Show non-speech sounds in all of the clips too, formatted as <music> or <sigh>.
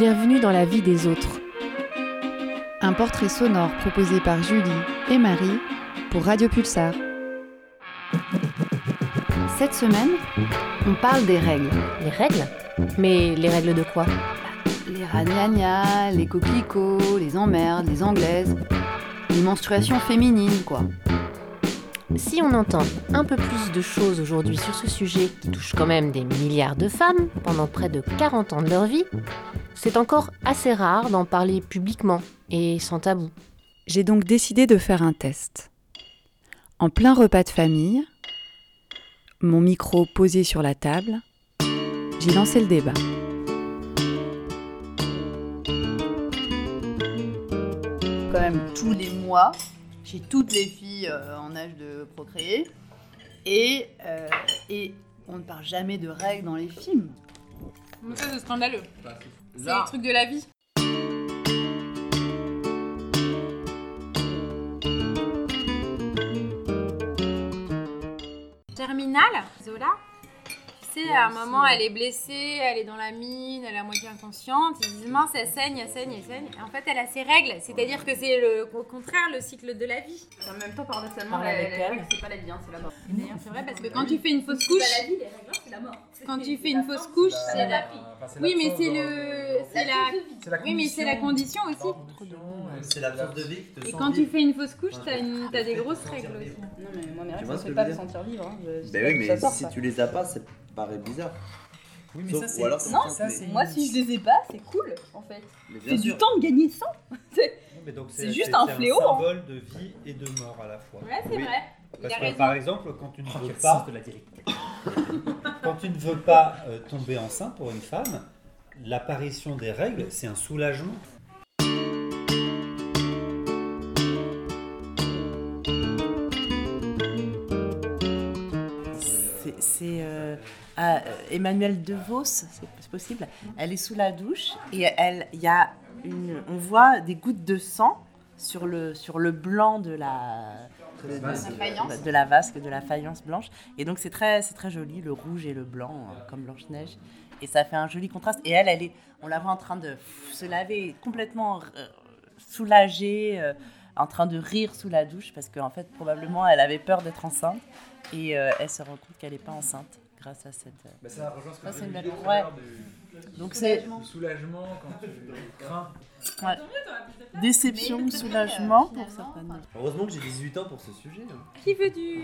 Bienvenue dans la vie des autres. Un portrait sonore proposé par Julie et Marie pour Radio Pulsar. Cette semaine, on parle des règles. Les règles? Mais les règles de quoi? Les ragnagnas, les coquelicots, les emmerdes, les anglaises, les menstruations féminines, quoi. Si on entend un peu plus de choses aujourd'hui sur ce sujet qui touche quand même des milliards de femmes pendant près de 40 ans de leur vie, c'est encore assez rare d'en parler publiquement et sans tabou. J'ai donc décidé de faire un test. En plein repas de famille, mon micro posé sur la table, j'ai lancé le débat. quand même tous les mois chez toutes les filles euh, en âge de procréer. Et, euh, et on ne parle jamais de règles dans les films. Mais ça, c'est scandaleux. C'est le truc de la vie. Terminale, Zola? À un moment, elle est blessée, elle est dans la mine, elle est à moitié inconsciente. Ils disent, mince, elle saigne, elle saigne, elle saigne. Et en fait, elle a ses règles. C'est-à-dire que c'est le, au contraire le cycle de la vie. En même temps, paradoxalement, Parle la- avec la- elle. la- c'est pas la vie, hein, c'est la mort. D'ailleurs, c'est vrai, parce que quand tu fais une fausse couche, vie, les règles, c'est la mort. quand tu fais une fausse couche, c'est la Oui, mais c'est le. C'est la. Oui, mais c'est la condition aussi. C'est l'absence de vie qui te Et quand tu fais une fausse couche, t'as des grosses règles aussi. Non, mais moi, mes Tu règles, ça me fait pas me sentir vivre. Hein. Je- Ben oui, mais ça sort, si ça. tu les as pas, ça paraît bizarre. Oui, mais Sauf- ça, c'est. alors, Non, ça, c'est- Moi, si je les ai pas, c'est cool, en fait. C'est du temps de gagner 100. <laughs> mais donc c'est juste un fléau, hein. symbole de vie et de mort à la fois. Ouais, c'est Oui. vrai. Parce a que par exemple, quand tu ne Oh, veux pas, <laughs> quand tu ne veux pas euh, tomber enceinte pour une femme, l'apparition des règles, c'est un soulagement. Euh, ah, euh, Emmanuelle DeVos, c'est c'est possible. Elle est sous la douche et elle, il y a une, on voit des gouttes de sang sur le sur le blanc de la de, de- de la vasque, de la faïence blanche. Et donc c'est très c'est très joli, le rouge et le blanc euh, comme Blanche Neige. Et ça fait un joli contraste. Et elle, elle est, on la voit en train de se laver, complètement euh, soulagée, en train de rire sous la douche parce qu'en fait probablement elle avait peur d'être enceinte et euh, elle se rend compte qu'elle n'est pas enceinte grâce à cette. Bah, ça rejoint ce que une disais ouais. du- Donc c'est soulagement quand tu crains. déception, <laughs> soulagement pour certaines. Heureusement que j'ai 18 ans pour ce sujet. hein. Qui veut du.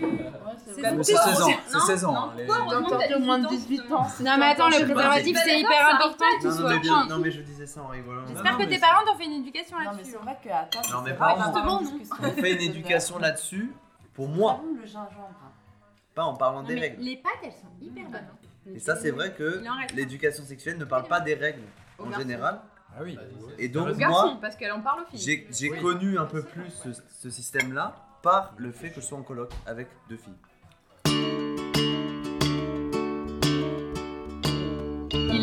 C'est 16 ans, c'est 16 ans. hein, les- au moins de 18 ans. Non, mais attends, le préservatif, c'est hyper important que tu Non, non, mais bien- non, mais je disais ça en rigolant. J'espère Non, que mais tes parents t'ont fait une éducation Non mais là-dessus. c'est vrai que attends, Non, mes c'est parents, vrai, justement, on non. discute. On fait une <laughs> éducation là-dessus pour moi, le gingembre. Pas en parlant Non, des mais règles. les pâtes, elles sont hyper bonnes. hein. Et ça, c'est vrai que Il en reste. l'éducation sexuelle ne parle pas des règles en général. Ah oui. Et donc, Au moi, garçon, parce qu'elle en parle aux filles. j'ai j'ai connu un peu plus ce, ce système-là par le fait que je sois en coloc avec deux filles.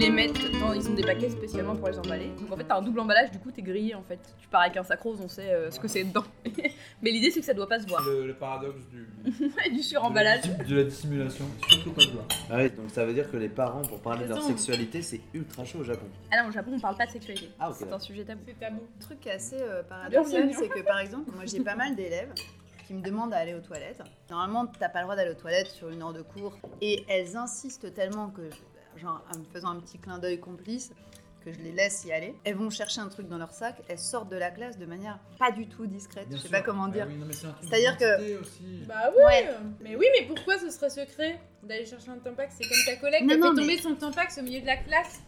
Les mettent dans, ils ont des paquets spécialement pour les emballer. Donc en fait, t'as un double emballage, du coup, t'es grillé en fait. Tu pars avec un sac rose, on sait euh, ce que c'est dedans. <laughs> Mais l'idée, c'est que ça doit pas se voir. Le, le paradoxe du, <laughs> du suremballage. de, de la dissimulation. Surtout pas se voir. Ah oui, donc ça veut dire que les parents, pour parler de leur sexualité, c'est ultra chaud au Japon. Ah non, au Japon, on parle pas de sexualité. Ah, C'est un sujet tabou. C'est tabou. Un truc assez euh, paradoxal, c'est que par exemple, moi j'ai pas mal d'élèves qui me demandent à aller aux toilettes. Normalement, t'as pas le droit d'aller aux toilettes sur une heure de cours. Et elles insistent tellement que, je- genre, en me faisant un petit clin d'œil complice, que je les laisse y aller. Elles vont chercher un truc dans leur sac, elles sortent de la classe de manière pas du tout discrète. je sais pas comment dire. C'est-à-dire que- Aussi. Bah oui, Ouais. mais oui, mais pourquoi ce serait secret d'aller chercher un tampax? C'est comme ta collègue qui a fait mais- tomber son tampax au milieu de la classe.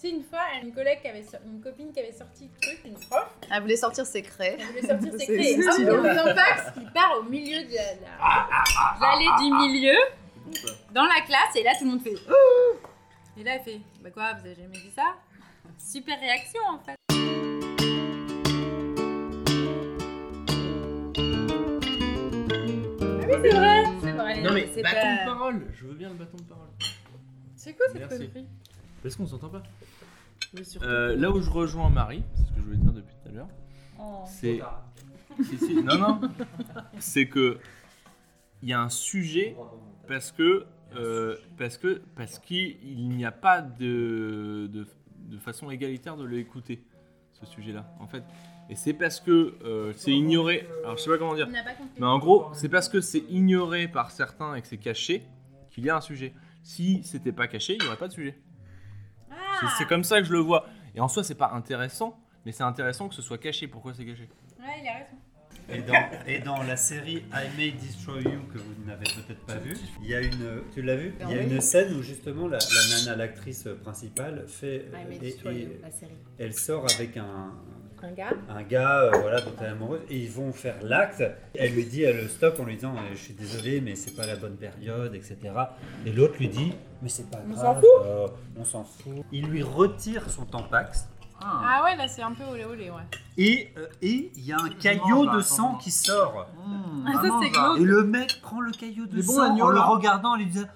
Tu sais, une fois, une collègue qui avait une copine qui avait sorti le truc, une prof, Elle voulait sortir ses craies. elle voulait sortir ses <laughs> c'est Et hop, il y a un tampax qui part au milieu de la- la- de l'allée du milieu, dans la classe, et là tout le monde fait. Et là, elle fait Bah quoi, vous avez jamais vu ça? Super réaction en fait. Ah oui, c'est vrai, c'est vrai. Non, mais c'est Bâton pas- de parole Je veux bien le bâton de parole. C'est quoi cette Merci. connerie? Parce qu'on s'entend pas. Mais surtout Euh, là où je rejoins Marie, c'est ce que je voulais dire depuis tout à l'heure, Oh. c'est. Si, si, non, non. c'est que. Il y a un sujet parce que. Euh, parce que parce qu'il n'y a pas de, de, de façon égalitaire de l'écouter, ce sujet-là, en fait. Et c'est parce que euh, c'est ignoré. Alors, je sais pas comment dire. Mais en gros, c'est parce que c'est ignoré par certains et que c'est caché qu'il y a un sujet. Si c'était pas caché, il n'y aurait pas de sujet. C'est- Ah C'est comme ça que je le vois. Et en soi, c'est pas intéressant, mais c'est intéressant que ce soit caché. Pourquoi c'est caché? Ouais, il a raison. Et dans, et dans la série I May Destroy You que vous n'avez peut-être pas vu, il y a une, tu l'as vu Il y a une scène où justement la, la nana, l'actrice principale, fait, I May et- Destroy et You, la série. elle sort avec un, Un gars un gars, euh, voilà, dont elle est amoureuse, et ils vont faire l'acte. Elle lui dit, elle le stoppe en lui disant, euh, je suis désolé, mais c'est pas la bonne période, etc. Et l'autre lui dit, mais c'est pas On grave, s'en fout. euh, on s'en fout. Il lui retire son tampax. Ah ouais, là c'est un peu olé olé, ouais. Et euh, et il y a un caillot de sang qui sort. Mmh, Ah, ça, c'est glauque. Et le mec prend le caillot de sang en le regardant, en lui disant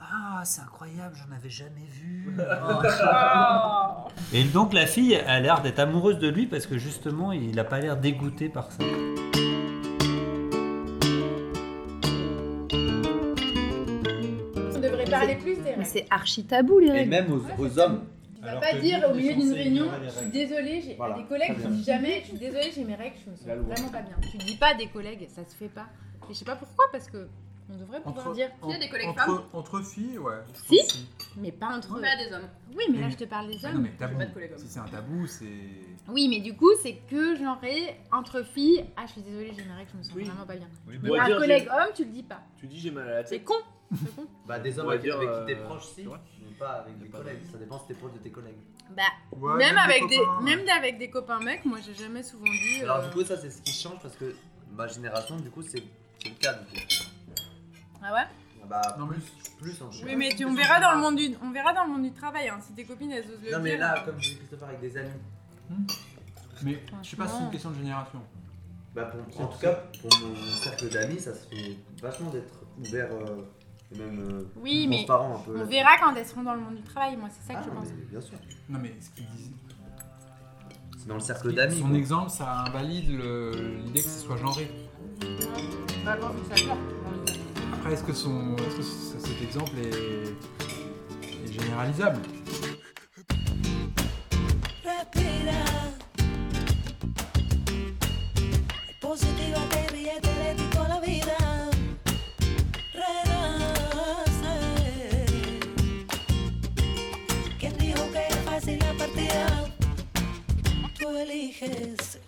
Ah, c'est incroyable, j'en avais jamais vu. <laughs> Oh. Et donc la fille a l'air d'être amoureuse de lui parce que justement, il a pas l'air dégoûté par ça. On devrait parler plus des Mais règles. c'est archi tabou les Et règles. même aux, aux hommes. Tu vas Alors pas dire au il milieu d'une réunion, je suis désolée, j'ai Voilà, des collègues, très tu bien. dis jamais, je suis désolée, j'ai mes règles, je me sens vraiment pas bien. Tu dis pas à des collègues, ça se fait pas. Et je sais pas pourquoi, parce que on devrait pouvoir Entre- dire, en- tu sais, des collègues entre, femmes, Entre filles, ouais. Si. mais pas entre eux. des hommes. Oui, mais là je te parle des Ah hommes. non, mais tabou. pas de collègues hommes. Si c'est un tabou, c'est. Oui, mais du coup, c'est que genre entre filles, ah je suis désolée, j'ai mes règles, je me sens Oui. vraiment pas bien. On Mais un collègue homme, tu le dis pas. Tu dis j'ai mal à la tête. con. C'est con. Bah, des On hommes va avec, dire, avec euh, qui t'es proche, si. Pas avec des collègues. Ça dépend si t'es proche de tes collègues. Bah, Ouais, même, avec des, copains, même avec des copains mecs, moi j'ai jamais souvent dit. Alors, euh, du coup, ça, c'est ce qui change parce que ma génération, du coup, c'est c'est le cas. Du coup. Ah ouais? Bah, Non, plus, plus en Oui, mais tu, on verra dans le monde du, on verra dans le monde du travail. Hein, si tes copines elles osent le Non, mais dire. là, comme dit Christopher, avec des amis. Mais je sais pas si c'est une question de génération. Bah, pour- en tout cas, pour mon cercle d'amis, ça se fait vachement d'être ouvert euh, et même euh, Oui, mais transparent un peu. on verra quand elles seront dans le monde du travail. Moi, c'est ça que Ah, je pense. bien sûr. Non, mais ce qu'il disait. C'est dans le cercle d'amis. Son quoi. exemple, ça invalide l'idée que ce soit genré. Bah, bon, que ça. Après, est-ce que, son, est-ce que ce- cet exemple est, est généralisable?